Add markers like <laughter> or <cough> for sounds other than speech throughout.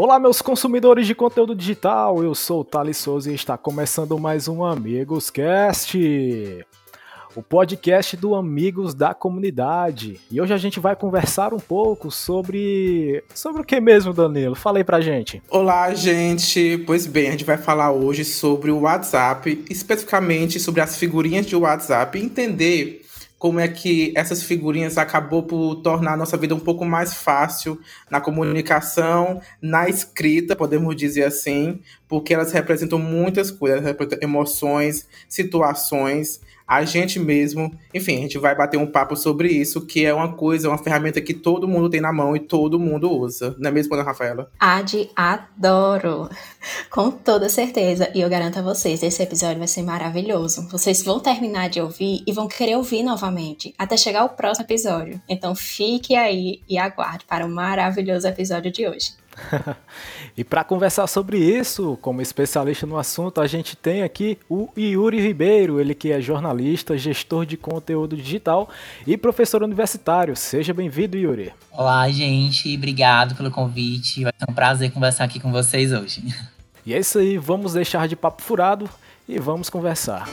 Olá, meus consumidores de conteúdo digital. Eu sou o Thales Souza e está começando mais um Amigos Cast o podcast do Amigos da Comunidade. E hoje a gente vai conversar um pouco sobre. Sobre o que mesmo, Danilo? Falei pra gente. Olá, gente. Pois bem, a gente vai falar hoje sobre o WhatsApp, especificamente sobre as figurinhas de WhatsApp, entender como é que essas figurinhas acabou por tornar a nossa vida um pouco mais fácil na comunicação, na escrita, podemos dizer assim, porque elas representam muitas coisas, representam emoções, situações a gente mesmo. Enfim, a gente vai bater um papo sobre isso, que é uma coisa, uma ferramenta que todo mundo tem na mão e todo mundo usa. Não é mesmo, Ana Rafaela? Ad, adoro! <laughs> Com toda certeza. E eu garanto a vocês, esse episódio vai ser maravilhoso. Vocês vão terminar de ouvir e vão querer ouvir novamente, até chegar ao próximo episódio. Então fique aí e aguarde para o maravilhoso episódio de hoje. <laughs> e para conversar sobre isso, como especialista no assunto, a gente tem aqui o Yuri Ribeiro, ele que é jornalista, gestor de conteúdo digital e professor universitário. Seja bem-vindo, Yuri. Olá, gente, obrigado pelo convite. Vai ser um prazer conversar aqui com vocês hoje. E é isso aí, vamos deixar de papo furado e vamos conversar.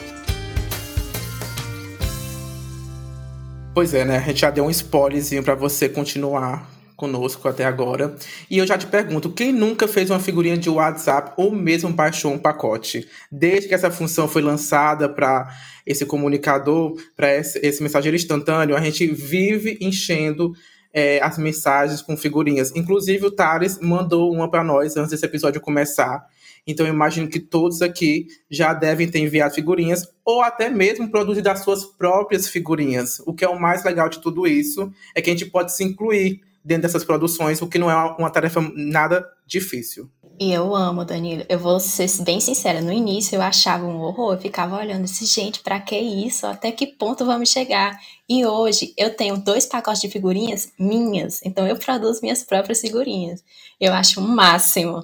Pois é, né? A gente já deu um spoilerzinho para você continuar conosco até agora. E eu já te pergunto, quem nunca fez uma figurinha de WhatsApp ou mesmo baixou um pacote? Desde que essa função foi lançada para esse comunicador, para esse, esse, mensageiro instantâneo, a gente vive enchendo é, as mensagens com figurinhas. Inclusive o Thales mandou uma para nós antes desse episódio começar. Então eu imagino que todos aqui já devem ter enviado figurinhas ou até mesmo produzido as suas próprias figurinhas. O que é o mais legal de tudo isso é que a gente pode se incluir dentro dessas produções, o que não é uma tarefa nada difícil. E eu amo, Danilo. Eu vou ser bem sincera. No início eu achava um horror, eu ficava olhando esse gente, para que isso? Até que ponto vamos chegar? E hoje eu tenho dois pacotes de figurinhas minhas, então eu produzo minhas próprias figurinhas. Eu acho o um máximo.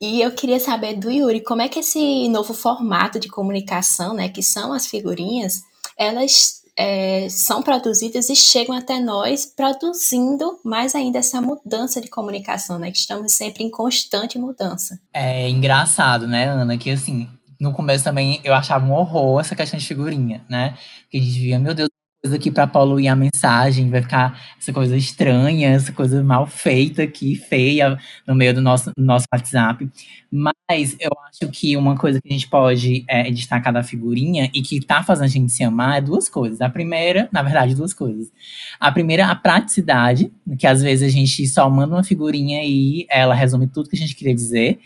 E eu queria saber do Yuri, como é que esse novo formato de comunicação, né, que são as figurinhas, elas é, são produzidas e chegam até nós, produzindo mais ainda essa mudança de comunicação, né? Que estamos sempre em constante mudança. É engraçado, né, Ana? Que assim, no começo também eu achava um horror essa questão de figurinha, né? Porque a gente via, meu Deus, coisa aqui para poluir a mensagem, vai ficar essa coisa estranha, essa coisa mal feita aqui, feia, no meio do nosso, nosso WhatsApp. Mas eu acho que uma coisa que a gente pode é, destacar da figurinha e que tá fazendo a gente se amar é duas coisas. A primeira, na verdade, duas coisas. A primeira, a praticidade, que às vezes a gente só manda uma figurinha e ela resume tudo que a gente queria dizer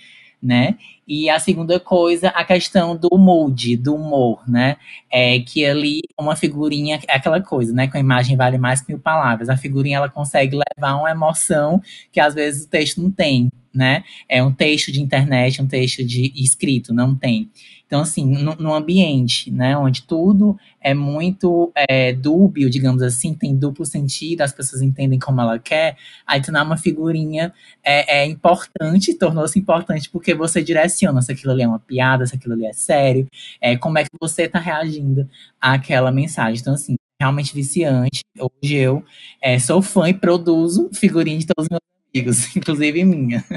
né? E a segunda coisa, a questão do mood, do humor, né? É que ali uma figurinha é aquela coisa, né? Que a imagem vale mais que mil palavras. A figurinha ela consegue levar uma emoção que às vezes o texto não tem, né? É um texto de internet, um texto de escrito, não tem. Então, assim, no, ambiente, né, onde tudo é muito é, dúbio, digamos assim, tem duplo sentido, as pessoas entendem como ela quer, aí tornar uma figurinha é, é importante, tornou-se importante porque você direciona se aquilo ali é uma piada, se aquilo ali é sério, é, como é que você está reagindo àquela mensagem. Então, assim, realmente viciante. Hoje eu é, sou fã e produzo figurinha de todos os meus amigos, <laughs> inclusive minha. <laughs>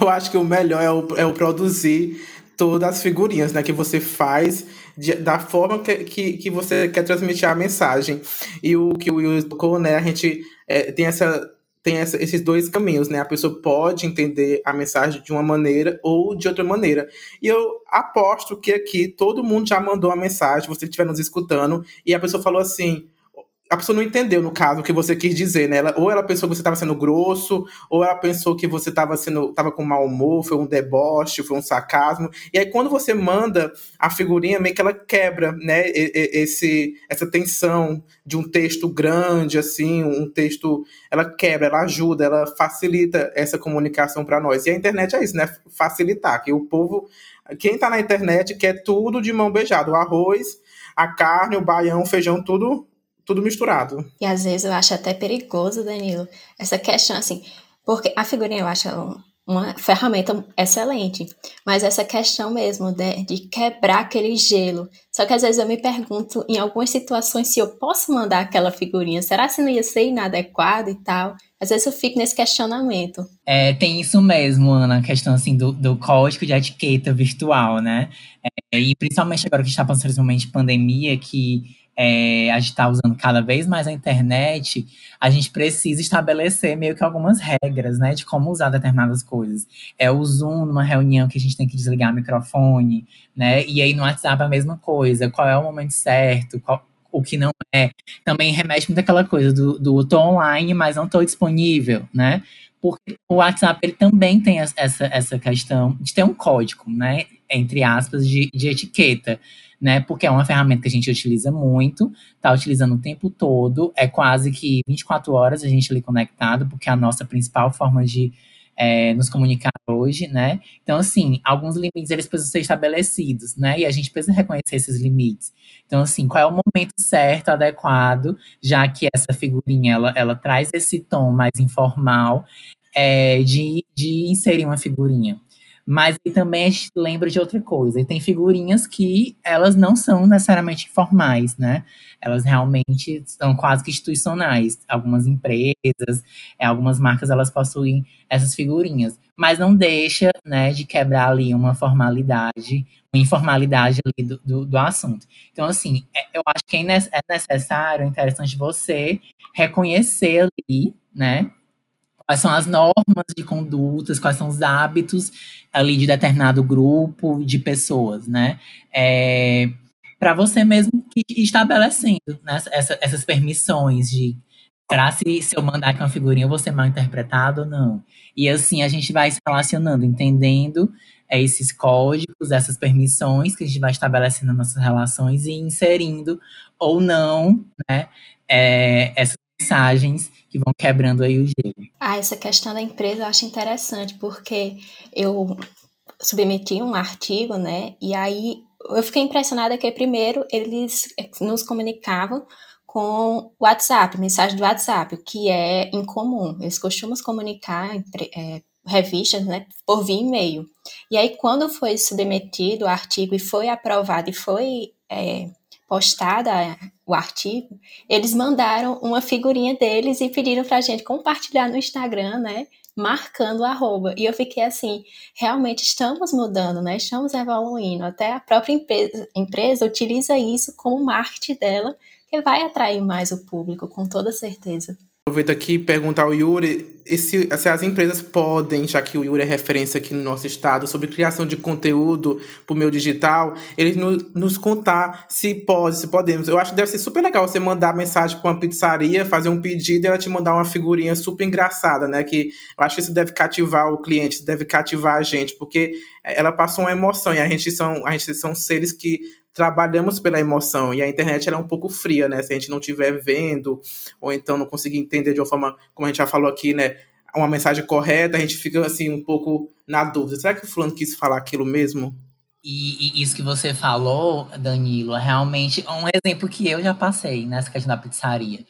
Eu acho que o melhor é o, é o produzir todas as figurinhas, né, que você faz de, da forma que, que, que, você quer transmitir a mensagem. E o que o Will tocou, né, a gente é, tem essa tem essa, esses dois caminhos, né? A pessoa pode entender a mensagem de uma maneira ou de outra maneira. E eu aposto que aqui todo mundo já mandou a mensagem, você estiver nos escutando, e a pessoa falou assim: a pessoa não entendeu, no caso, o que você quis dizer, né? Ela, ou ela pensou que você estava sendo grosso, ou ela pensou que você estava sendo tava com mau humor, foi um deboche, foi um sarcasmo. E aí, quando você manda a figurinha, meio que ela quebra, né? Esse, essa tensão de um texto grande, assim, um texto. Ela quebra, ela ajuda, ela facilita essa comunicação para nós. E a internet é isso, né? Facilitar, que o povo. Quem está na internet quer tudo de mão beijada: o arroz, a carne, o baião, o feijão, tudo tudo misturado. E às vezes eu acho até perigoso, Danilo, essa questão assim, porque a figurinha eu acho uma ferramenta excelente. Mas essa questão mesmo de, de, quebrar aquele gelo. Só que às vezes eu me pergunto, em algumas situações, se eu posso mandar aquela figurinha. Será que não ia ser inadequado e tal? Às vezes eu fico nesse questionamento. É, tem isso mesmo, Ana, a questão assim do, do código de etiqueta virtual, né? É, e principalmente agora que está passando esse momento de pandemia, que é, a gente está usando cada vez mais a internet, a gente precisa estabelecer meio que algumas regras, né, de como usar determinadas coisas. É o Zoom numa reunião que a gente tem que desligar o microfone, né, e aí no WhatsApp a mesma coisa, qual é o momento certo, qual, o que não é. Também remete muito aquela coisa do, do tô online, mas não tô disponível, né, porque o WhatsApp ele também tem essa, essa questão de ter um código, né, entre aspas, de, de etiqueta né? Porque é uma ferramenta que a gente utiliza muito, tá utilizando o tempo todo, é quase que 24 horas a gente ali conectado, porque é a nossa principal forma de é, nos comunicar hoje, né? Então, assim, alguns limites eles precisam ser estabelecidos, né? E a gente precisa reconhecer esses limites. Então, assim, qual é o momento certo, adequado, já que essa figurinha ela, ela traz esse tom mais informal é, de, de inserir uma figurinha. Mas também a gente lembra de outra coisa. E tem figurinhas que elas não são necessariamente formais, né? Elas realmente são quase que institucionais. Algumas empresas, é, algumas marcas, elas possuem essas figurinhas. Mas não deixa, né, de quebrar ali uma formalidade, uma informalidade ali do, do, do assunto. Então, assim, é, eu acho que é, é necessário, é interessante você reconhecer ali, né, quais são as normas de condutas, quais são os hábitos ali de determinado grupo de pessoas, né? É, para você mesmo ir estabelecendo né, essa, essas permissões de será se, se eu mandar aqui uma figurinha eu vou ser mal interpretado ou não? E assim a gente vai se relacionando, entendendo é, esses códigos, essas permissões que a gente vai estabelecendo nas nossas relações e inserindo ou não, né, é, essas mensagens que vão quebrando aí o gelo. Ah, essa questão da empresa eu acho interessante, porque eu submeti um artigo, né? E aí eu fiquei impressionada que primeiro eles nos comunicavam com o WhatsApp, mensagem do WhatsApp, que é incomum. Eles costumam comunicar é, revistas, né, por via e-mail. E aí quando foi submetido o artigo e foi aprovado e foi é, postada o artigo, eles mandaram uma figurinha deles e pediram pra gente compartilhar no Instagram, né? Marcando o arroba. E eu fiquei assim, realmente estamos mudando, né? Estamos evoluindo. Até a própria empresa, empresa utiliza isso como marketing dela, que vai atrair mais o público, com toda certeza. Aproveito aqui e perguntar ao Yuri se, se, as empresas podem, já que o Yuri é referência aqui no nosso estado, sobre criação de conteúdo para o meio digital, eles no, nos contar se pode, se podemos. Eu acho que deve ser super legal você mandar mensagem para uma pizzaria, fazer um pedido e ela te mandar uma figurinha super engraçada, né? Que eu acho que isso deve cativar o cliente, deve cativar a gente, porque ela passou uma emoção e a gente são, a gente são seres que trabalhamos pela emoção e a internet ela é um pouco fria, né? Se a gente não estiver vendo ou então não conseguir entender de uma forma, como a gente já falou aqui, né? Uma mensagem correta, a gente fica assim um pouco na dúvida. Será que o fulano quis falar aquilo mesmo? E, e, isso que você falou, Danilo, é realmente um exemplo que eu já passei nessa questão da pizzaria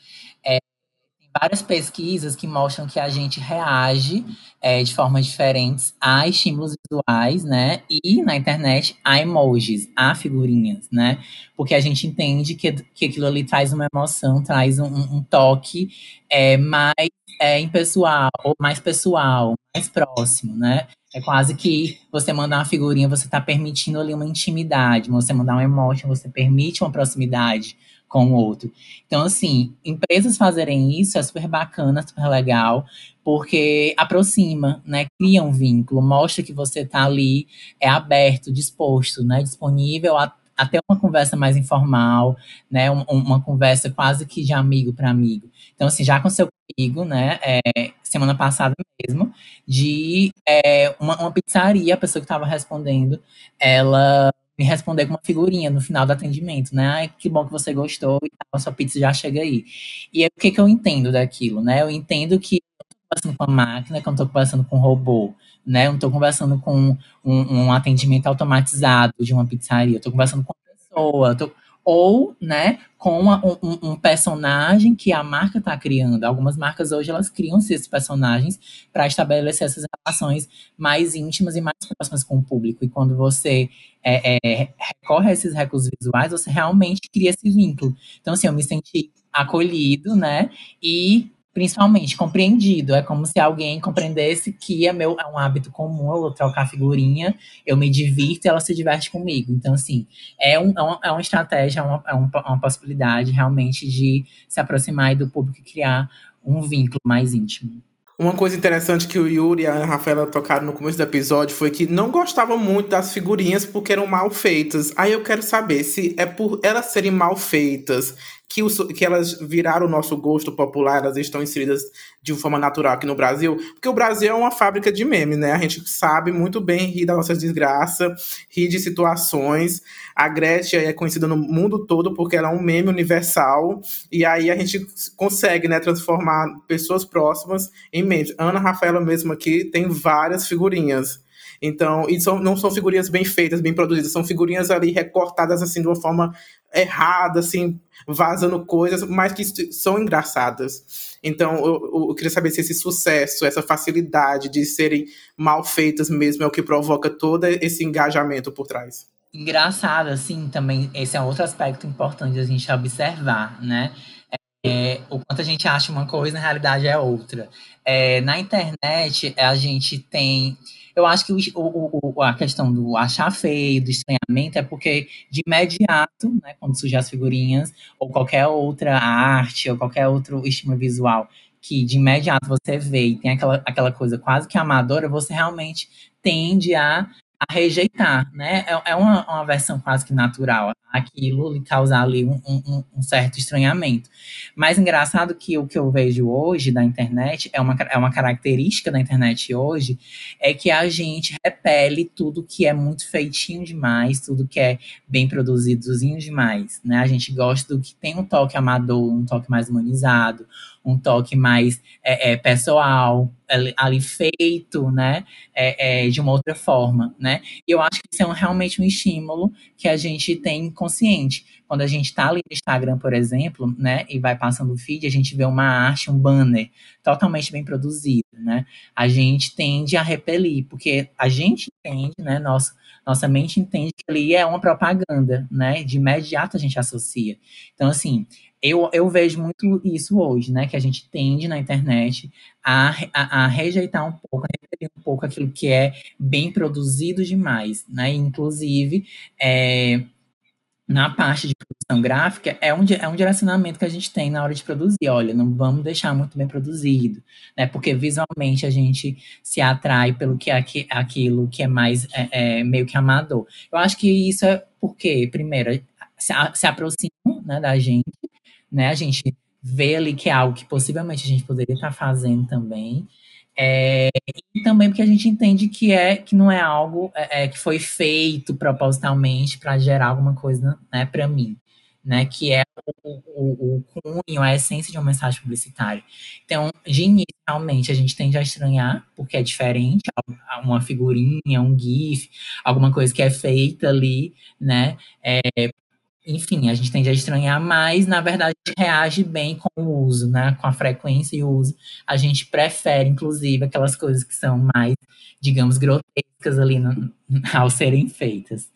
várias pesquisas que mostram que a gente reage é, de formas diferentes a estímulos visuais, né? E na internet a emojis, a figurinhas, né? Porque a gente entende que, que aquilo ali traz uma emoção, traz um, um toque é, mais é, impessoal, ou mais pessoal, mais próximo, né? É quase que você mandar uma figurinha, você está permitindo ali uma intimidade. Você mandar um emoji, você permite uma proximidade com o outro. Então, assim, empresas fazerem isso é super bacana, super legal, porque aproxima, né? Cria um vínculo, mostra que você está ali, é aberto, disposto, né? Disponível a, até uma conversa mais informal, né? Um, uma conversa quase que de amigo para amigo. Então, assim, já aconteceu comigo, né? É, semana passada mesmo, de é, uma, uma pizzaria, a pessoa que estava respondendo, ela me responder com uma figurinha no final do atendimento, né? Ai, que bom que você gostou e tal, sua pizza já chega aí. E aí, o que, que eu entendo daquilo, né? Eu entendo que eu tô conversando com a máquina, que eu não tô conversando com um robô, né? Eu não tô conversando com um, um atendimento automatizado de uma pizzaria, eu tô conversando com uma pessoa, tô, ou, né, com um, um, personagem que a marca está criando. Algumas marcas hoje elas criam esses personagens para estabelecer essas relações mais íntimas e mais próximas com o público. E quando você é, é, recorre a esses recursos visuais, você realmente cria esse vínculo. Então, assim, eu me senti acolhido, né? E principalmente compreendido. É como se alguém compreendesse que é, meu, é um hábito comum eu trocar figurinha, eu me divirto e ela se diverte comigo. Então, assim, é, um, é, uma, é estratégia, é uma, é uma possibilidade realmente de se aproximar do público e criar um vínculo mais íntimo. Uma coisa interessante que o Yuri e a Rafaela tocaram no começo do episódio foi que não gostavam muito das figurinhas porque eram mal feitas. Aí eu quero saber se é por elas serem mal feitas que, que elas viraram o nosso gosto popular, elas estão inseridas de forma natural aqui no Brasil, porque o Brasil é uma fábrica de memes, né? A gente sabe muito bem rir das nossas desgraças, rir de situações. A Gretchen é conhecida no mundo todo porque ela é um meme universal, e aí a gente consegue, né, transformar pessoas próximas em memes. Ana Rafaela mesmo aqui tem várias figurinhas. Então, e são, não são figurinhas bem feitas, bem produzidas, são figurinhas ali recortadas assim de uma forma errada, assim, vazando coisas, mas que são engraçadas. Então, eu, eu, queria saber se esse sucesso, essa facilidade de serem mal feitas mesmo é o que provoca todo esse engajamento por trás. Engraçado, assim, também, esse é outro aspecto importante a gente observar, né? É, o quanto a gente acha uma coisa, na realidade é outra. É, na internet, a gente tem eu acho que o, o, a questão do achar feio, do estranhamento, é porque de imediato, né, quando surgem as figurinhas, ou qualquer outra arte, ou qualquer outro estímulo visual, que de imediato você vê e tem aquela, aquela coisa quase que amadora, você realmente tende a a rejeitar, né? É, é uma, uma versão quase que natural aquilo e causar ali um, um, um, certo estranhamento. Mas engraçado que o que eu vejo hoje da internet, é uma, é uma característica da internet hoje, é que a gente repele tudo que é muito feitinho demais, tudo que é bem produzidozinho demais, né? A gente gosta do que tem um toque amador, um toque mais humanizado, um toque mais é, é, pessoal, ali feito, né, é, é, de uma outra forma, né? E eu acho que isso é um, realmente um estímulo que a gente tem consciente. Quando a gente está ali no Instagram, por exemplo, né, e vai passando o feed, a gente vê uma arte, um banner totalmente bem produzido, né? A gente tende a repelir, porque a gente entende, né, nossa, nossa mente entende que ali é uma propaganda, né? De imediato a gente associa. Então, assim, eu, eu vejo muito isso hoje, né? Que a gente tende na internet a, a, a rejeitar um pouco, a repetir um pouco aquilo que é bem produzido demais, né? Inclusive, é, na parte de produção gráfica, é um, é um direcionamento que a gente tem na hora de produzir. Olha, não vamos deixar muito bem produzido, né? Porque visualmente a gente se atrai pelo que é aquilo que é mais é, é, meio que amador. Eu acho que isso é porque, primeiro, se, se aproximam né, da gente, né? A gente vê ali que é algo que possivelmente a gente poderia estar fazendo também. É, e também porque a gente entende que é que não é algo é, é que foi feito propositalmente para gerar alguma coisa né, para mim, né? Que é o, o, o, cunho, a essência de uma mensagem publicitária. Então, de início, realmente, a gente tende a estranhar, porque é diferente, uma figurinha, um GIF, alguma coisa que é feita ali, né? É, enfim, a gente tende a estranhar, mas na verdade reage bem com o uso, né? Com a frequência e o uso. A gente prefere, inclusive, aquelas coisas que são mais, digamos, grotescas ali no, <laughs> ao serem feitas.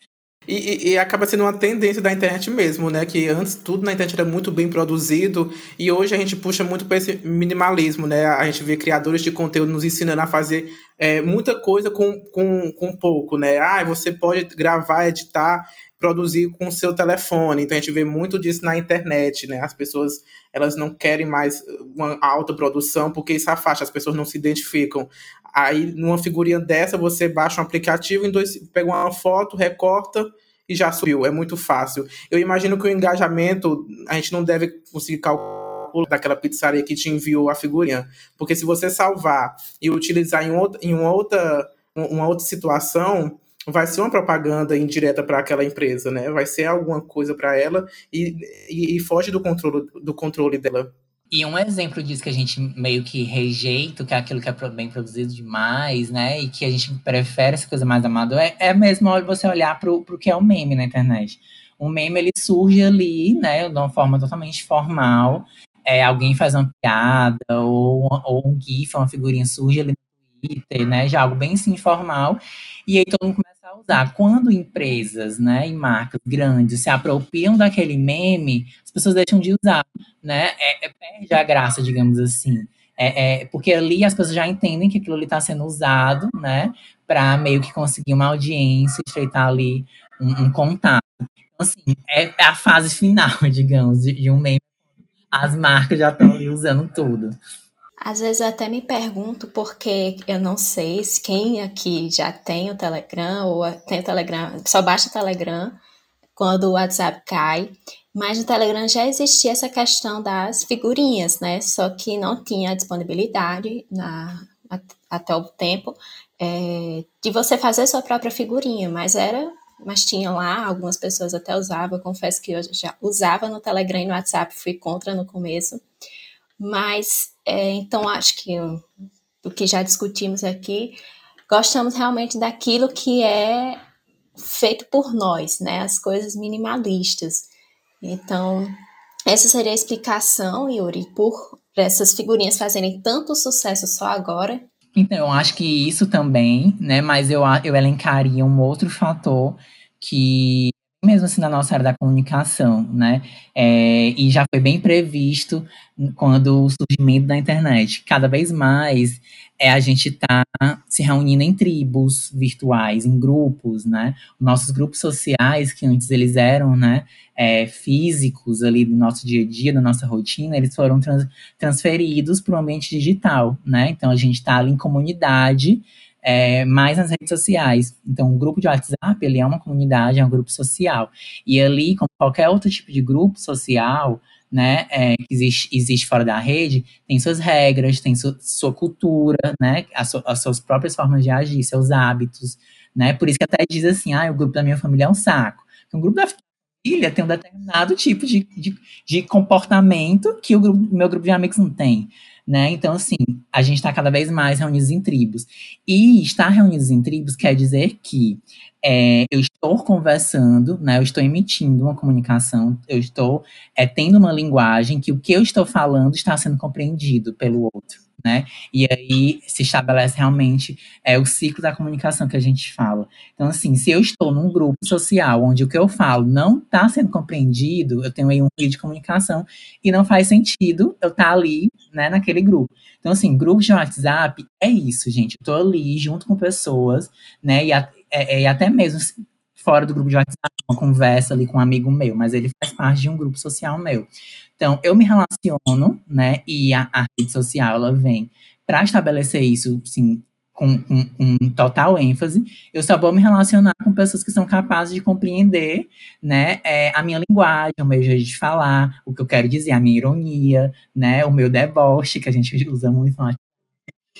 E, e, e, acaba sendo uma tendência da internet mesmo, né? Que antes tudo na internet era muito bem produzido e hoje a gente puxa muito para esse minimalismo, né? A gente vê criadores de conteúdo nos ensinando a fazer é, muita coisa com, com, com pouco, né? Ah, você pode gravar, editar produzir com o seu telefone. Então a gente vê muito disso na internet, né? As pessoas elas não querem mais uma alta produção porque isso afasta, as pessoas não se identificam. Aí numa figurinha dessa você baixa um aplicativo, em dois, pega uma foto, recorta e já subiu. É muito fácil. Eu imagino que o engajamento a gente não deve conseguir calcular daquela pizzaria que te enviou a figurinha, porque se você salvar e utilizar em, outra, em outra uma outra situação, vai ser uma propaganda indireta para aquela empresa, né? Vai ser alguma coisa para ela e, e, e, foge do controle, do controle dela. E um exemplo disso que a gente meio que rejeita, que é aquilo que é bem produzido demais, né? E que a gente prefere essa coisa mais amadora, é, é mesmo você olhar para o que é o meme na internet. O meme ele surge ali, né, de uma forma totalmente formal. É, alguém faz uma piada ou, ou um gif, uma figurinha surge ali no Twitter, né, já algo bem assim, informal. E aí todo mundo começa a usar. Quando empresas, né, e marcas grandes se apropriam daquele meme, as pessoas deixam de usar, né? É, é, perde a graça, digamos assim. É, é, porque ali as pessoas já entendem que aquilo ali está sendo usado, né, para meio que conseguir uma audiência, estreitar ali um, um contato. Então, assim, é, é, a fase final, <laughs> digamos, de, de um meme. As marcas já estão ali usando tudo. Às vezes eu até me pergunto porque eu não sei se quem aqui já tem o Telegram ou tem o Telegram, só baixa o Telegram quando o WhatsApp cai. Mas no Telegram já existia essa questão das figurinhas, né? Só que não tinha disponibilidade na, até o tempo é, de você fazer sua própria figurinha, mas era, mas tinha lá, algumas pessoas até usavam, confesso que eu já usava no Telegram e no WhatsApp, fui contra no começo, mas é, então, acho que o, que já discutimos aqui, gostamos realmente daquilo que é feito por nós, né? As coisas minimalistas. Então, essa seria a explicação, Yuri, por essas figurinhas fazerem tanto sucesso só agora. Então, eu acho que isso também, né? Mas eu, eu elencaria um outro fator que mesmo assim na nossa área da comunicação, né? É, e já foi bem previsto quando o surgimento da internet. Cada vez mais é a gente está se reunindo em tribos virtuais, em grupos, né? Nossos grupos sociais, que antes eles eram, né, é, físicos ali do nosso dia a dia, da nossa rotina, eles foram trans, transferidos para o ambiente digital, né? Então a gente está ali em comunidade, é, mais nas redes sociais. Então, o grupo de WhatsApp, ele é uma comunidade, é um grupo social. E ali, como qualquer outro tipo de grupo social, né, é, que existe, existe fora da rede, tem suas regras, tem su, sua cultura, né, as, as suas próprias formas de agir, seus hábitos, né, por isso que até diz assim, ah, o grupo da minha família é um saco. Então, o grupo da família tem um determinado tipo de, de, de comportamento que o grupo, meu grupo de amigos não tem né? Então, assim, a gente está cada vez mais reunidos em tribos. E estar reunidos em tribos quer dizer que é, eu estou conversando, né? Eu estou emitindo uma comunicação, eu estou é, tendo uma linguagem que o que eu estou falando está sendo compreendido pelo outro né? E aí se estabelece realmente é, o ciclo da comunicação que a gente fala. Então, assim, se eu estou num grupo social onde o que eu falo não está sendo compreendido, eu tenho aí um fio de comunicação e não faz sentido eu estar tá ali, né, naquele grupo. Então, assim, grupos de WhatsApp é isso, gente. Eu tô ali junto com pessoas, né, e, a, é, é, até mesmo fora do grupo de WhatsApp, uma conversa ali com um amigo meu, mas ele faz parte de um grupo social meu. Então, eu me relaciono, né? E a, a rede social, ela vem para estabelecer isso, sim, com, com, com, total ênfase. Eu só vou me relacionar com pessoas que são capazes de compreender, né? É, a minha linguagem, o meu jeito de falar, o que eu quero dizer, a minha ironia, né? O meu deboche, que a gente <laughs> usa muito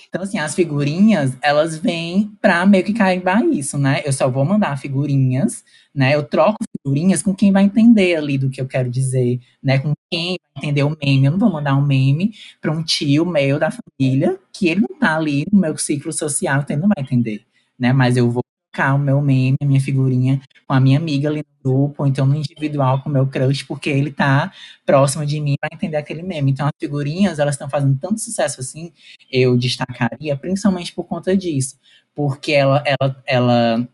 então, assim, as figurinhas, elas vêm pra meio que carimbar isso, né? Eu só vou mandar figurinhas, né? Eu troco figurinhas com quem vai entender ali do que eu quero dizer, né? Com quem vai entender o meme. Eu não vou mandar um meme pra um tio meu da família, que ele não tá ali no meu ciclo social, então ele não vai entender, né? Mas eu vou trocar o meu meme, a minha figurinha com a minha amiga ali no grupo, ou então no individual com o meu crush, porque ele tá próximo de mim para entender aquele meme. Então as figurinhas, elas estão fazendo tanto sucesso assim, eu destacaria, principalmente por conta disso, porque ela, ela, ela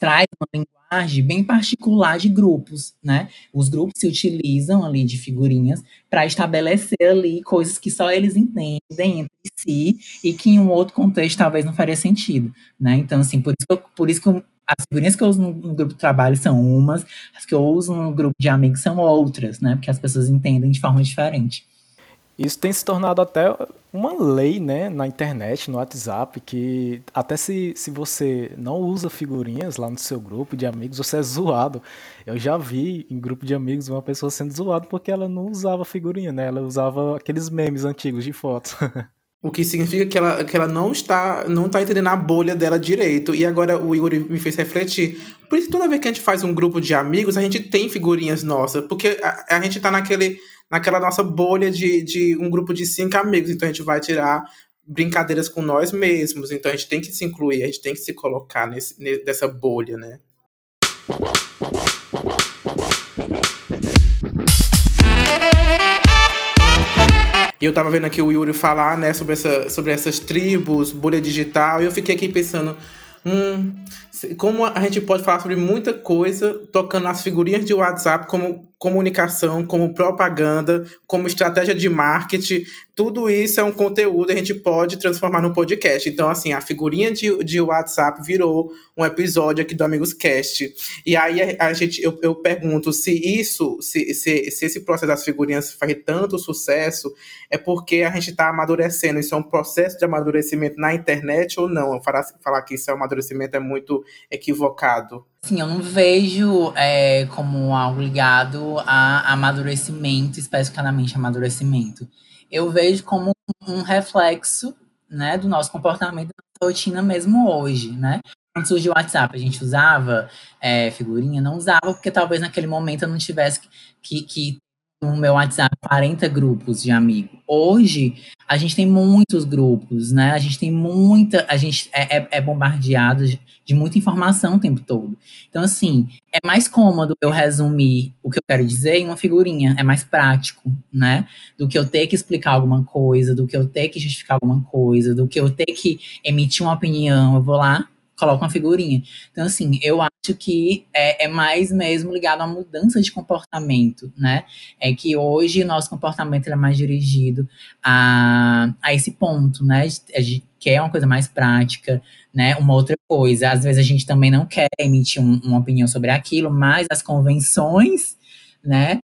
traz uma linguagem bem particular de grupos, né? Os grupos se utilizam ali de figurinhas para estabelecer ali coisas que só eles entendem entre si e que em um outro contexto talvez não faria sentido, né? Então, assim, por isso que, eu, por isso que eu, as figurinhas que eu uso no, no, grupo de trabalho são umas, as que eu uso no grupo de amigos são outras, né? Porque as pessoas entendem de forma diferente. Isso tem se tornado até uma lei, né, na internet, no WhatsApp, que até se, se você não usa figurinhas lá no seu grupo de amigos, você é zoado. Eu já vi em grupo de amigos uma pessoa sendo zoada porque ela não usava figurinha, né? Ela usava aqueles memes antigos de fotos. <laughs> O que significa que ela, que ela não está não está entendendo a bolha dela direito. E agora o Igor me fez refletir. Por isso, toda vez que a gente faz um grupo de amigos, a gente tem figurinhas nossas. Porque a, a gente está naquele naquela nossa bolha de, de um grupo de cinco amigos. Então a gente vai tirar brincadeiras com nós mesmos. Então a gente tem que se incluir, a gente tem que se colocar nesse, nessa bolha, né? E eu tava vendo aqui o Yuri falar, né, sobre, essa, sobre essas tribos, bolha digital, e eu fiquei aqui pensando, hum, como a gente pode falar sobre muita coisa tocando as figurinhas de WhatsApp como comunicação, como propaganda, como estratégia de marketing, tudo isso é um conteúdo que a gente pode transformar no podcast. Então, assim, a figurinha de, de WhatsApp virou um episódio aqui do Amigos Cast. E aí a, a gente, eu, eu pergunto se isso, se, se, se esse processo das figurinhas faz tanto sucesso, é porque a gente está amadurecendo. Isso é um processo de amadurecimento na internet ou não? Falar, falar que isso é um amadurecimento é muito equivocado. Sim, eu não vejo é, como algo ligado a amadurecimento, especificamente amadurecimento. Eu vejo como um reflexo né, do nosso comportamento, da rotina mesmo hoje, né? Quando surgiu o WhatsApp, a gente usava é, figurinha? Não usava, porque talvez naquele momento eu não tivesse que, que no meu WhatsApp 40 grupos de amigos. Hoje, a gente tem muitos grupos, né? A gente tem muita. A gente é, é, é bombardeado de, de, muita informação o tempo todo. Então, assim, é mais cômodo eu resumir o que eu quero dizer em uma figurinha. É mais prático, né? Do que eu ter que explicar alguma coisa, do que eu ter que justificar alguma coisa, do que eu ter que emitir uma opinião. Eu vou lá, coloca uma figurinha. Então, assim, eu acho que é, é, mais mesmo ligado à mudança de comportamento, né? É que hoje nosso comportamento é mais dirigido a, a esse ponto, né? A gente quer uma coisa mais prática, né? Uma outra coisa. Às vezes a gente também não quer emitir um, uma opinião sobre aquilo, mas as convenções, né?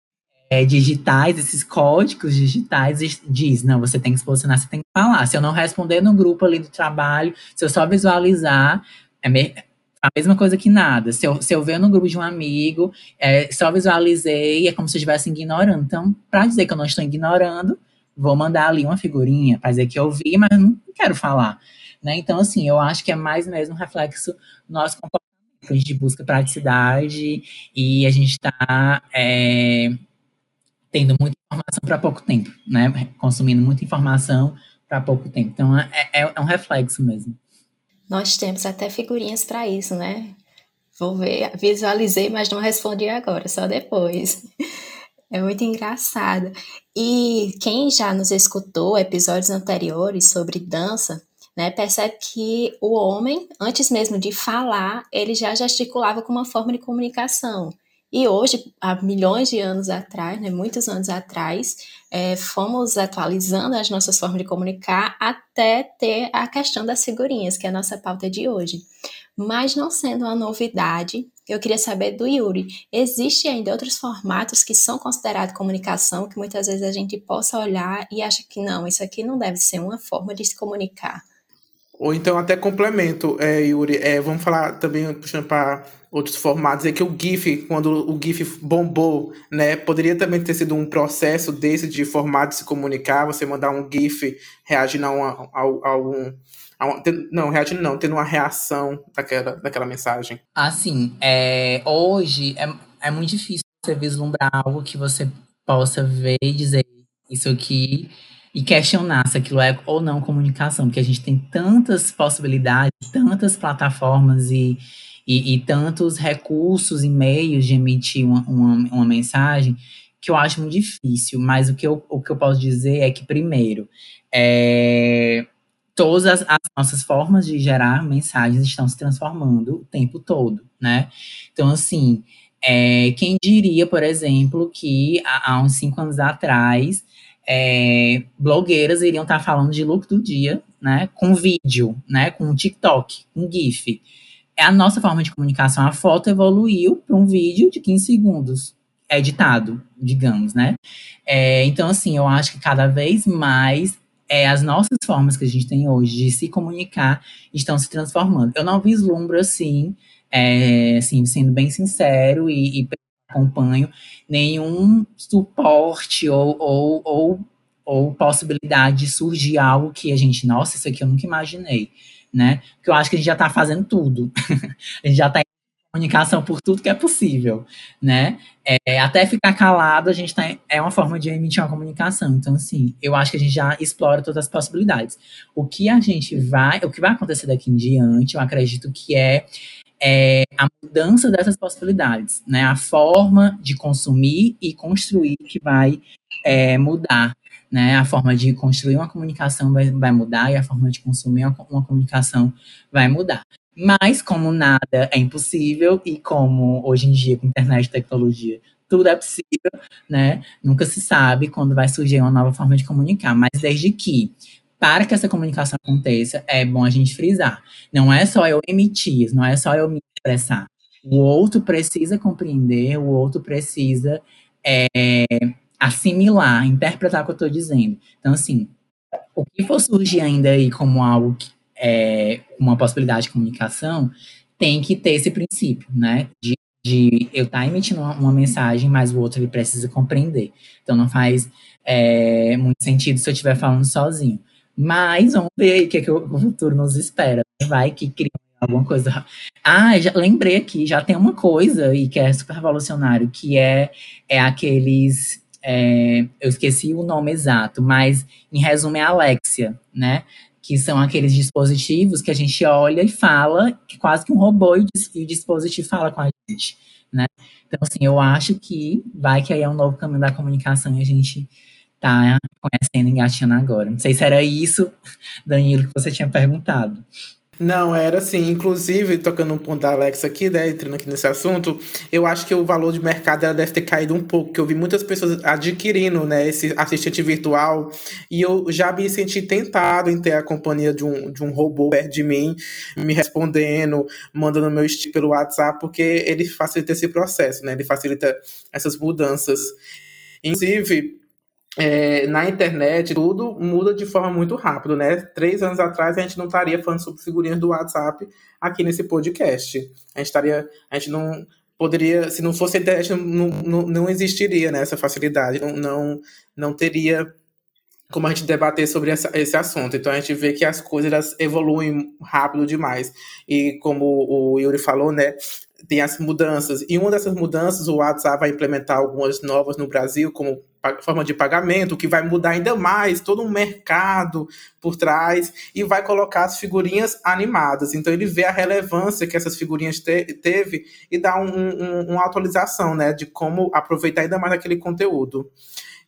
É, digitais, esses códigos digitais, diz, não, você tem que se posicionar, você tem que falar. Se eu não responder no grupo ali do trabalho, se eu só visualizar, é me, a mesma coisa que nada. Se eu, se eu ver no grupo de um amigo, é, só visualizei, é como se eu estivesse ignorando. Então, para dizer que eu não estou ignorando, vou mandar ali uma figurinha, para dizer que eu vi, mas não quero falar. Né? Então, assim, eu acho que é mais mesmo reflexo do nosso comportamento. A gente busca praticidade e a gente está é, tendo muita informação para pouco tempo, né? Consumindo muita informação para pouco tempo. Então, é, é, é um reflexo mesmo. Nós temos até figurinhas para isso, né? Vou ver, visualizei, mas não respondi agora, só depois. <laughs> É muito engraçado. E quem já nos escutou episódios anteriores sobre dança, né, percebe que o homem, antes mesmo de falar, ele já gesticulava como uma forma de comunicação. E hoje, há milhões de anos atrás, né, muitos anos atrás, é, fomos atualizando as nossas formas de comunicar até ter a questão das figurinhas, que é a nossa pauta de hoje. Mas não sendo uma novidade, eu queria saber do Yuri, existe ainda outros formatos que são considerados comunicação, que muitas vezes a gente possa olhar e acha que não, isso aqui não deve ser uma forma de se comunicar. Ou então até complemento, é, Yuri, é, vamos falar também, puxando para outros formatos, é que o GIF, quando o GIF bombou, né, poderia também ter sido um processo desse de formato se comunicar, você mandar um GIF reagindo a, uma, a, a um... A um não, reagindo não, tendo uma reação daquela, daquela mensagem. Assim, é, hoje é, é muito difícil você vislumbrar algo que você possa ver e dizer isso aqui e questionar se aquilo é ou não comunicação, porque a gente tem tantas possibilidades, tantas plataformas e, e, e tantos recursos e meios de emitir uma, uma, uma, mensagem que eu acho muito difícil. Mas o que eu, o que eu posso dizer é que, primeiro, é, todas as, as, nossas formas de gerar mensagens estão se transformando o tempo todo, né? Então, assim, é, quem diria, por exemplo, que há, há uns cinco anos atrás é, blogueiras iriam estar falando de look do dia, né, com vídeo, né, com TikTok, um GIF. É a nossa forma de comunicação. A foto evoluiu para um vídeo de 15 segundos, editado, digamos, né? É, então, assim, eu acho que cada vez mais é, as nossas formas que a gente tem hoje de se comunicar estão se transformando. Eu não vislumbro, assim, é, assim sendo bem sincero e, e acompanho nenhum suporte ou, ou, ou, ou possibilidade de surgir algo que a gente, nossa, isso aqui eu nunca imaginei, né? Porque eu acho que a gente já está fazendo tudo. <laughs> a gente já está em comunicação por tudo que é possível, né? É, até ficar calado, a gente tá, é uma forma de emitir uma comunicação. Então, assim, eu acho que a gente já explora todas as possibilidades. O que a gente vai, o que vai acontecer daqui em diante, eu acredito que é é a mudança dessas possibilidades, né? A forma de consumir e construir que vai é, mudar, né? A forma de construir uma comunicação vai, vai mudar e a forma de consumir uma, uma comunicação vai mudar. Mas, como nada é impossível e como hoje em dia, com internet e tecnologia, tudo é possível, né? Nunca se sabe quando vai surgir uma nova forma de comunicar, mas desde que para que essa comunicação aconteça, é bom a gente frisar. Não é só eu emitir, não é só eu me expressar. O outro precisa compreender, o outro precisa é, assimilar, interpretar o que eu estou dizendo. Então, assim, o que for surgir ainda aí como algo, que, é, uma possibilidade de comunicação, tem que ter esse princípio, né? De, de eu estar tá emitindo uma, uma, mensagem, mas o outro ele precisa compreender. Então, não faz é, muito sentido se eu estiver falando sozinho. Mas vamos ver aí o que, é que o futuro nos espera. Vai que cria alguma coisa. Ah, já lembrei aqui, já tem uma coisa aí que é super revolucionário, que é, é aqueles. É, eu esqueci o nome exato, mas em resumo é Alexia, né? Que são aqueles dispositivos que a gente olha e fala, que quase que um robô e o dispositivo fala com a gente, né? Então, assim, eu acho que vai que aí é um novo caminho da comunicação e a gente tá conhecendo, engatinhando agora. Não sei se era isso, <laughs> Danilo, que você tinha perguntado. Não, era assim. Inclusive, tocando um ponto da Alexa aqui, né, entrando aqui nesse assunto, eu acho que o valor de mercado ela deve ter caído um pouco, porque eu vi muitas pessoas adquirindo, né, esse assistente virtual, e eu já me senti tentado em ter a companhia de um, de um robô perto de mim, me respondendo, mandando meu estilo pelo WhatsApp, porque ele facilita esse processo, né, ele facilita essas mudanças. Inclusive, é, na internet, tudo muda de forma muito rápida, né? Três anos atrás a gente não estaria falando sobre figurinhas do WhatsApp aqui nesse podcast. A gente estaria, a gente não poderia, se não fosse a internet, não, não, não existiria né, essa facilidade, não, não, não teria como a gente debater sobre essa, esse assunto. Então a gente vê que as coisas evoluem rápido demais. E como o Yuri falou, né, tem as mudanças. E uma dessas mudanças, o WhatsApp vai implementar algumas novas no Brasil, como forma de pagamento, que vai mudar ainda mais todo um mercado por trás e vai colocar as figurinhas animadas. Então ele vê a relevância que essas figurinhas te teve e dá um, um, uma atualização, né, de como aproveitar ainda mais aquele conteúdo.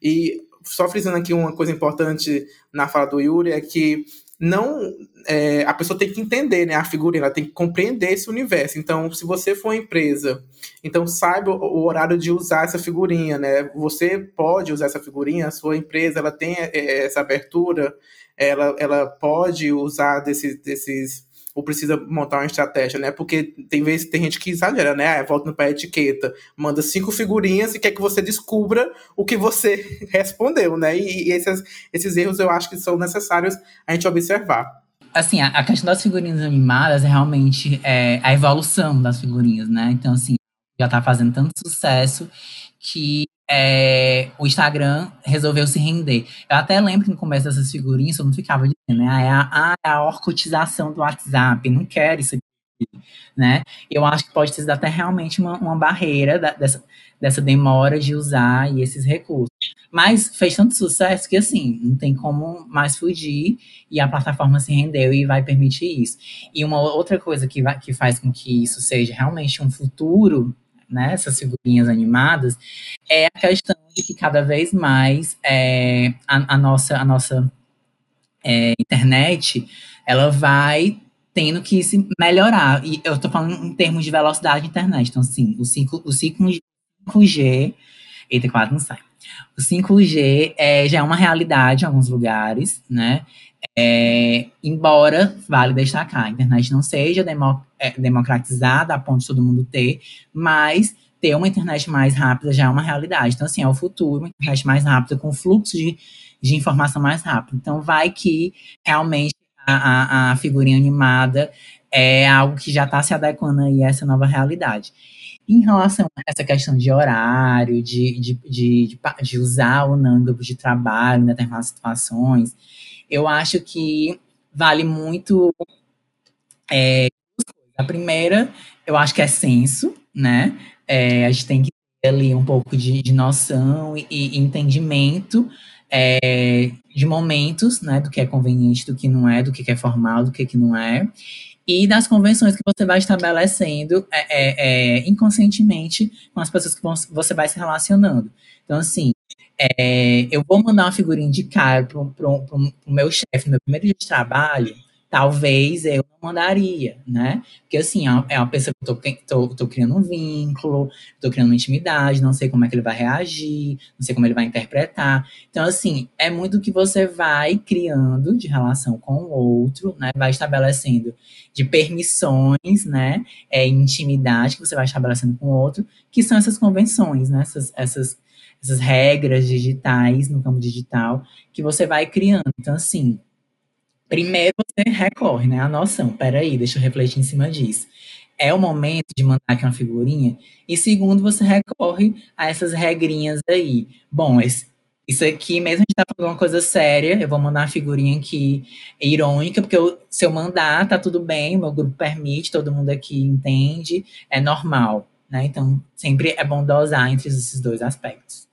E só frisando aqui uma coisa importante na fala do Yuri é que não é, a pessoa tem que entender né, a figurina, ela tem que compreender esse universo. Então, se você for empresa, então saiba o, horário de usar essa figurinha, né? Você pode usar essa figurinha, a sua empresa ela tem é, essa abertura, ela, ela pode usar desse, desses ou precisa montar uma estratégia, né? Porque tem vezes tem gente que exagera, né? Ah, volta para a etiqueta, manda cinco figurinhas e quer que você descubra o que você <laughs> respondeu, né? E, e esses, esses erros eu acho que são necessários a gente observar. Assim, a, questão das figurinhas animadas é realmente é, a evolução das figurinhas, né? Então, assim, já tá fazendo tanto sucesso que é, o Instagram resolveu se render. Eu até lembro que no começo dessas figurinhas, eu não ficava dizendo, né? Ah, é a, ah, é a orcotização do WhatsApp, não quero isso aqui, né? Eu acho que pode ter sido até realmente uma, uma barreira da, dessa, dessa demora de usar esses recursos. Mas fez tanto sucesso que, assim, não tem como mais fugir e a plataforma se rendeu e vai permitir isso. E uma outra coisa que, vai, que faz com que isso seja realmente um futuro né, essas figurinhas animadas, é a questão de que cada vez mais é, a, a, nossa, a nossa é, internet ela vai tendo que se melhorar. E eu estou falando em termos de velocidade de internet. Então, assim, o 5, o 5G. Eita, quase não sai. O 5G é, já é uma realidade em alguns lugares, né? É, embora, vale destacar, a internet não seja demo, é, democratizada a ponto de todo mundo ter, mas ter uma internet mais rápida já é uma realidade. Então, assim, é o futuro, uma internet mais rápida, com fluxo de, de informação mais rápido. Então, vai que realmente a, a, a figurinha animada é algo que já está se adequando aí a essa nova realidade. Em relação a essa questão de horário, de, de, de, de usar ou não grupo de trabalho em determinadas situações, eu acho que vale muito. É, a primeira, eu acho que é senso, né? É, a gente tem que ter ali um pouco de, de noção e, e entendimento é, de momentos, né? Do que é conveniente, do que não é, do que é formal, do que, que não é. E das convenções que você vai estabelecendo é, é, é inconscientemente com as pessoas que você vai se relacionando. Então, assim, é, eu vou mandar uma figurinha de cara pro, pro meu chefe no meu primeiro dia de trabalho, talvez eu não mandaria, né? Porque assim, é, é uma pessoa que eu tô, tô, tô, criando um vínculo, tô criando uma intimidade, não sei como é que ele vai reagir, não sei como ele vai interpretar. Então, assim, é muito o que você vai criando de relação com o outro, né? Vai estabelecendo de permissões, né? É, intimidade que você vai estabelecendo com o outro, que são essas convenções, né? Essas, essas, essas regras digitais no campo digital que você vai criando. Então, assim, primeiro você recorre, né, à noção. Peraí, deixa eu refletir em cima disso. É o momento de mandar aqui uma figurinha. E segundo, você recorre a essas regrinhas aí. Bom, esse, isso aqui, mesmo a gente tá falando uma coisa séria, eu vou mandar uma figurinha aqui irônica, porque eu, se eu mandar, tá tudo bem, meu grupo permite, todo mundo aqui entende, é normal, né? Então, sempre é bom dosar entre esses dois aspectos.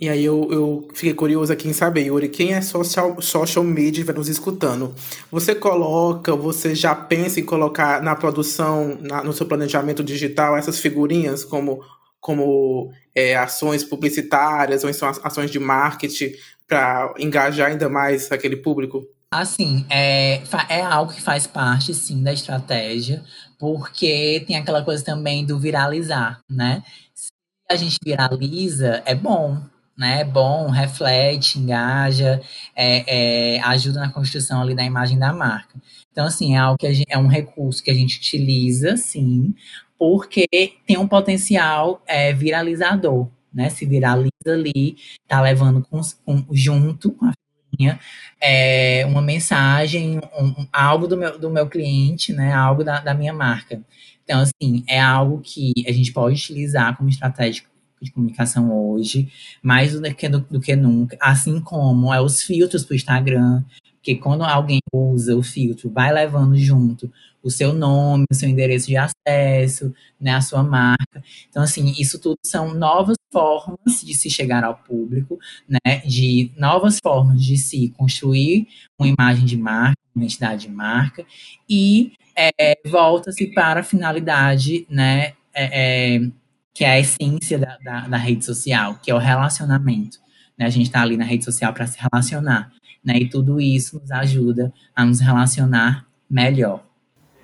E aí eu, eu fiquei curioso aqui em saber, Yuri, quem é social, social media vai nos escutando? Você coloca, você já pensa em colocar na produção, na, no seu planejamento digital, essas figurinhas como, como é, ações publicitárias ou ações de marketing para engajar ainda mais aquele público? Assim, é, é algo que faz parte, sim, da estratégia, porque tem aquela coisa também do viralizar, né? Se a gente viraliza, é bom, né, bom, reflete, engaja, é, é, ajuda na construção ali da imagem da marca. Então, assim, é algo que gente, é um recurso que a gente utiliza, sim, porque tem um potencial é, viralizador, né? Se viraliza ali, tá levando com, com, junto com a figurinha é, uma mensagem, um, algo do meu, do meu cliente, né? Algo da, da minha marca. Então, assim, é algo que a gente pode utilizar como estratégia de comunicação hoje, mais do que, do, do que nunca, assim como é os filtros para o Instagram, porque quando alguém usa o filtro, vai levando junto o seu nome, o seu endereço de acesso, né, a sua marca. Então, assim, isso tudo são novas formas de se chegar ao público, né, de novas formas de se construir uma imagem de marca, uma identidade de marca, e é, volta-se para a finalidade, né, é, é, que é a essência da, da, da rede social, que é o relacionamento. Né? A gente está ali na rede social para se relacionar. Né? E tudo isso nos ajuda a nos relacionar melhor.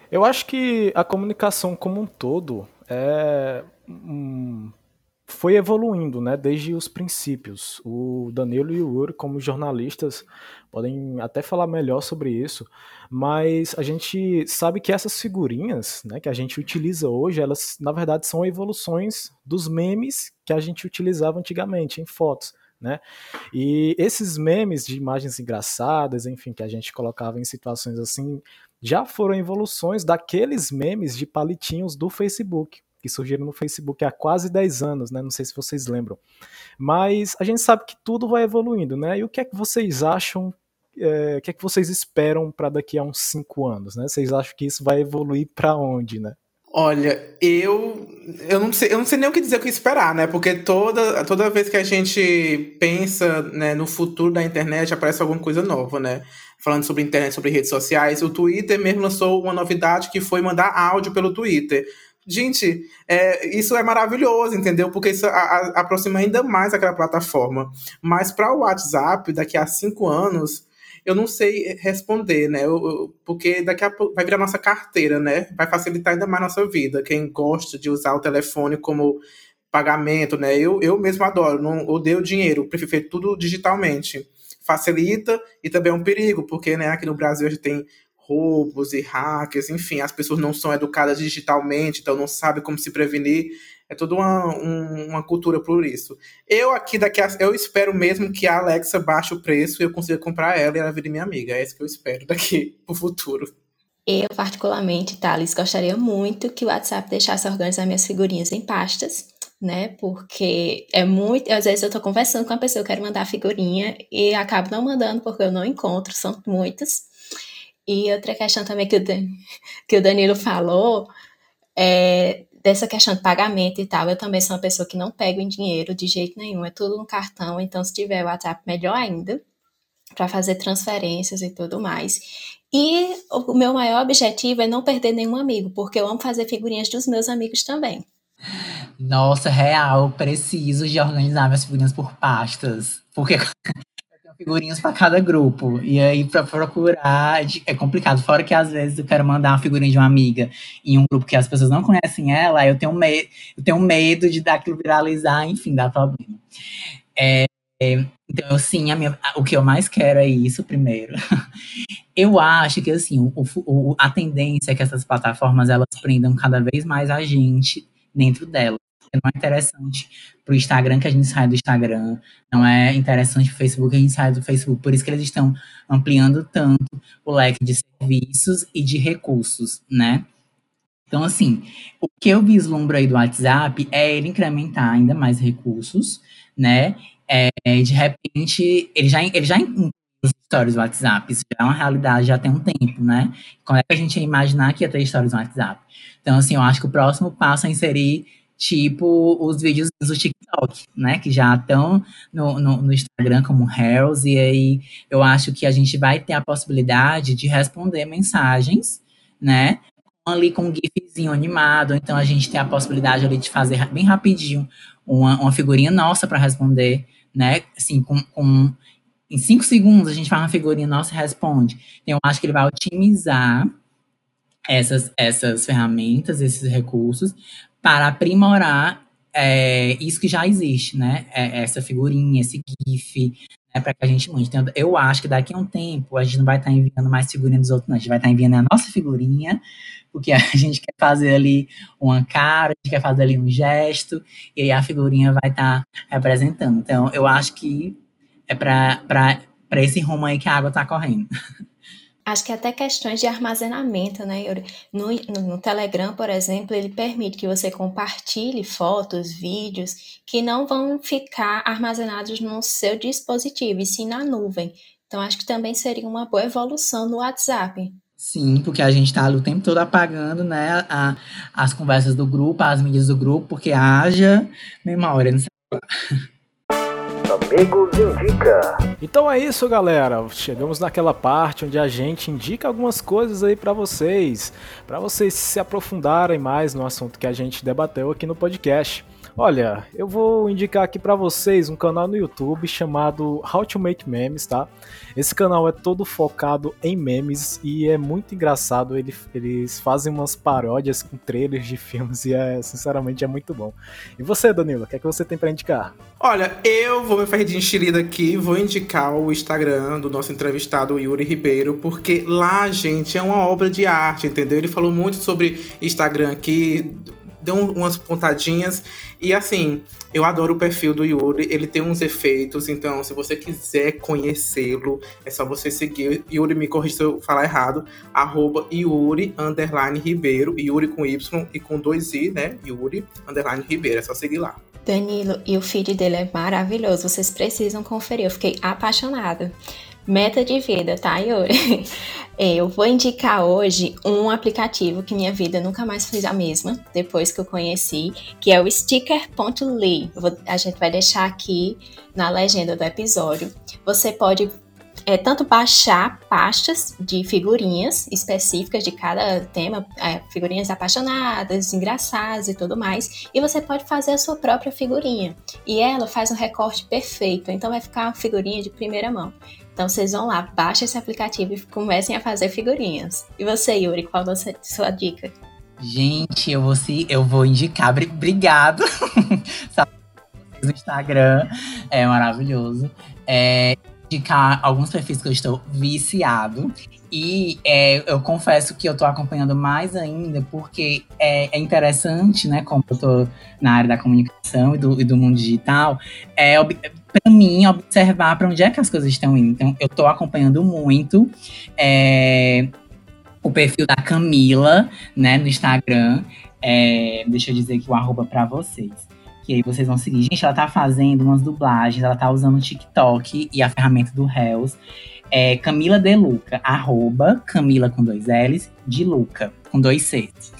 Eu acho que a comunicação como um todo é, hum, foi evoluindo, né, desde os princípios. O Danilo e o Uri, como jornalistas, podem até falar melhor sobre isso, mas a gente sabe que essas figurinhas, né, que a gente utiliza hoje, elas na verdade são evoluções dos memes que a gente utilizava antigamente em fotos. Né? E esses memes de imagens engraçadas, enfim, que a gente colocava em situações assim, já foram evoluções daqueles memes de palitinhos do Facebook, que surgiram no Facebook há quase 10 anos, né? Não sei se vocês lembram. Mas a gente sabe que tudo vai evoluindo, né? E o que é que vocês acham é, o que é que vocês esperam para daqui a uns cinco anos, né? Vocês acham que isso vai evoluir para onde, né? Olha, eu eu não sei, eu não sei nem o que dizer o que esperar, né? Porque toda, toda vez que a gente pensa né, no futuro da internet, aparece alguma coisa nova, né? Falando sobre internet, sobre redes sociais, o Twitter mesmo lançou uma novidade que foi mandar áudio pelo Twitter. Gente, é, isso é maravilhoso, entendeu? Porque isso a, a, aproxima ainda mais aquela plataforma. Mas para o WhatsApp, daqui a cinco anos, eu não sei responder, né? Eu, eu, porque daqui a pouco vai virar nossa carteira, né? Vai facilitar ainda mais nossa vida. Quem gosta de usar o telefone como pagamento, né? Eu, eu mesmo adoro, não odeio dinheiro, prefiro tudo digitalmente. Facilita e também é um perigo, porque né, aqui no Brasil a gente tem roubos e hackers, enfim, as pessoas não são educadas digitalmente, então não sabem como se prevenir. É toda uma, um, uma cultura por isso. Eu aqui daqui a, eu espero mesmo que a Alexa baixe o preço e eu consiga comprar ela e ela vire minha amiga. É isso que eu espero daqui <laughs> pro futuro. Eu, particularmente, Thales, gostaria muito que o WhatsApp deixasse organizar minhas figurinhas em pastas, né? Porque é muito. Às vezes eu tô conversando com a pessoa, eu quero mandar a figurinha e acabo não mandando porque eu não encontro, são muitas. E outra questão também que o, Dan, que o Danilo falou é dessa questão de pagamento e tal. Eu também sou uma pessoa que não pego em dinheiro de jeito nenhum, é tudo no cartão. Então, se tiver WhatsApp, melhor ainda, para fazer transferências e tudo mais. E o meu maior objetivo é não perder nenhum amigo, porque eu amo fazer figurinhas dos meus amigos também. Nossa, real, preciso de organizar minhas figurinhas por pastas. Porque <laughs> figurinhas para cada grupo. E aí, para procurar, é complicado. Fora que às vezes eu quero mandar uma figurinha de uma amiga em um grupo que as pessoas não conhecem ela, eu tenho, me eu tenho medo de dar aquilo viralizar, enfim, dar problema. É, então, sim, a minha, o que eu mais quero é isso primeiro. <laughs> eu acho que, assim, o, o, a tendência é que essas plataformas, elas prendam cada vez mais a gente dentro delas não é interessante para o Instagram que a gente sai do Instagram, não é interessante para o Facebook que a gente sai do Facebook. Por isso que eles estão ampliando tanto o leque de serviços e de recursos, né? Então, assim, o que eu vislumbro aí do WhatsApp é ele incrementar ainda mais recursos, né? É, de repente, ele já, ele já inclui as histórias do WhatsApp. Isso já é uma realidade já tem um tempo, né? Como é que a gente ia imaginar que ia ter histórias no WhatsApp? Então, assim, eu acho que o próximo passo é inserir tipo os vídeos do TikTok, né? Que já estão no, no, no, Instagram como Reels, e aí eu acho que a gente vai ter a possibilidade de responder mensagens, né? Ali com um gifzinho animado, então a gente tem a possibilidade ali de fazer bem rapidinho uma, uma figurinha nossa para responder, né? Assim, com, com em cinco segundos a gente faz uma figurinha nossa e responde. Então, eu acho que ele vai otimizar essas, essas ferramentas, esses recursos, para aprimorar é, isso que já existe, né? É, essa figurinha, esse GIF, né? para que a gente mande. Então, eu acho que daqui a um tempo a gente não vai estar tá enviando mais figurinha dos outros, não. A gente vai estar tá enviando a nossa figurinha, porque a <laughs> gente quer fazer ali uma cara, a gente quer fazer ali um gesto, e aí a figurinha vai estar tá representando. Então, eu acho que é para esse rumo aí que a água está correndo. <laughs> Acho que até questões de armazenamento, né, Yuri? No, no, Telegram, por exemplo, ele permite que você compartilhe fotos, vídeos que não vão ficar armazenados no seu dispositivo, e sim na nuvem. Então, acho que também seria uma boa evolução no WhatsApp. Sim, porque a gente está o tempo todo apagando, né, a, as conversas do grupo, as mídias do grupo, porque haja memória no celular. Amigos Indica. Então é isso, galera. Chegamos naquela parte onde a gente indica algumas coisas aí para vocês, para vocês se aprofundarem mais no assunto que a gente debateu aqui no podcast. Olha, eu vou indicar aqui para vocês um canal no YouTube chamado How to Make Memes, tá? Esse canal é todo focado em memes e é muito engraçado. Eles, eles fazem umas paródias com trailers de filmes e é, sinceramente, é muito bom. E você, Danilo, o que é que você tem para indicar? Olha, eu vou me fazer de enxerida aqui, vou indicar o Instagram do nosso entrevistado Yuri Ribeiro, porque lá, gente, é uma obra de arte, entendeu? Ele falou muito sobre Instagram aqui, deu umas pontadinhas. E assim, eu adoro o perfil do Yuri, ele tem uns efeitos, então se você quiser conhecê-lo, é só você seguir. Yuri me corrija se eu falar errado, arroba Yuri underline Ribeiro, Yuri com Y e com dois I, né? Yuri underline Ribeiro, é só seguir lá. Danilo, e o feed dele é maravilhoso, vocês precisam conferir, eu fiquei apaixonada. Meta de vida, tá, Yuri? <laughs> É, eu vou indicar hoje um aplicativo que minha vida nunca mais fez a mesma, depois que eu conheci, que é o Sticker.ly. A gente vai deixar aqui na legenda do episódio. Você pode é, tanto baixar pastas de figurinhas específicas de cada tema, é, figurinhas apaixonadas, engraçadas e tudo mais, e você pode fazer a sua própria figurinha. E ela faz um recorte perfeito, então vai ficar uma figurinha de primeira mão. Então vocês vão lá, baixem esse aplicativo e comecem a fazer figurinhas. E você, Yuri, qual a sua dica? Gente, eu vou, se, eu vou indicar. Obrigado. <laughs> no Instagram. É maravilhoso. É, indicar alguns perfis que eu estou viciado. E é, eu confesso que eu estou acompanhando mais ainda, porque é, é, interessante, né? Como eu estou na área da comunicação e do, e do mundo digital, é, para mim, observar para onde é que as coisas estão indo. Então, eu estou acompanhando muito é, o perfil da Camila, né, no Instagram. É, deixa eu dizer aqui o arroba para vocês. Que aí vocês vão seguir. Gente, ela tá fazendo umas dublagens, ela tá usando o TikTok e a ferramenta do Hells. É Camila de Luca, arroba Camila com dois L's, de Luca, com dois C's.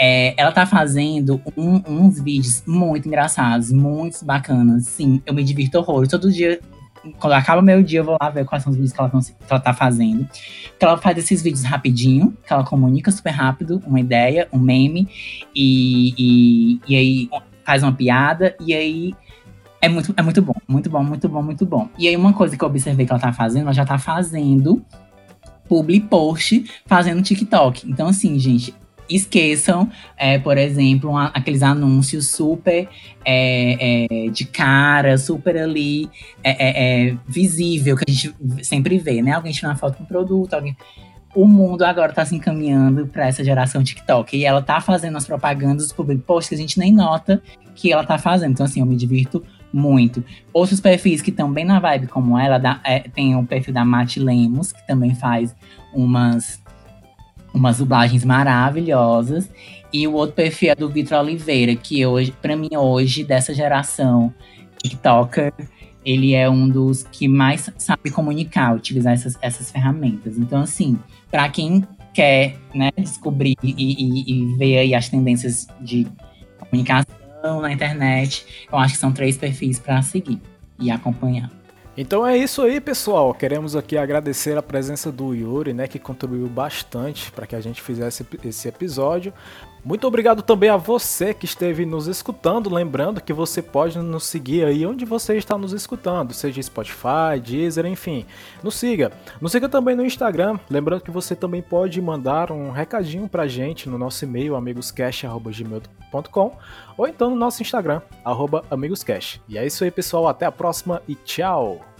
É, ela tá fazendo um, uns vídeos muito engraçados, muito bacanas. Sim, eu me divirto horror. Todo dia, quando acaba meu dia, eu vou lá ver quais são os vídeos que ela, que ela tá fazendo. Que ela faz esses vídeos rapidinho, que ela comunica super rápido, uma ideia, um meme. E, e, e aí faz uma piada e aí é muito, é muito bom, muito bom, muito bom, muito bom. E aí, uma coisa que eu observei que ela tá fazendo, ela já tá fazendo public post fazendo TikTok. Então, assim, gente, esqueçam, é, por exemplo, um, aqueles anúncios super é, é, de cara, super ali é, é, é, visível, que a gente sempre vê, né? Alguém tirando uma foto com um produto, alguém. O mundo agora está se encaminhando para essa geração TikTok. E ela tá fazendo as propagandas, os posts que a gente nem nota que ela tá fazendo. Então, assim, eu me divirto muito. Outros perfis que estão bem na vibe como ela, da, é, tem o perfil da Mati Lemos, que também faz umas, umas dublagens maravilhosas. E o outro perfil é do Vitor Oliveira, que hoje, para mim, hoje, dessa geração TikToker, ele é um dos que mais sabe comunicar, utilizar essas, essas ferramentas. Então, assim, para quem quer né, descobrir e, e, e ver aí as tendências de comunicação, na internet. Eu acho que são três perfis para seguir e acompanhar. Então é isso aí, pessoal. Queremos aqui agradecer a presença do Yuri, né, que contribuiu bastante para que a gente fizesse esse episódio. Muito obrigado também a você que esteve nos escutando. Lembrando que você pode nos seguir aí onde você está nos escutando, seja Spotify, Deezer, enfim. Nos siga. Nos siga também no Instagram. Lembrando que você também pode mandar um recadinho pra gente no nosso e-mail amigoscast.gmail.com ou então no nosso Instagram, amigoscast. E é isso aí, pessoal. Até a próxima e tchau!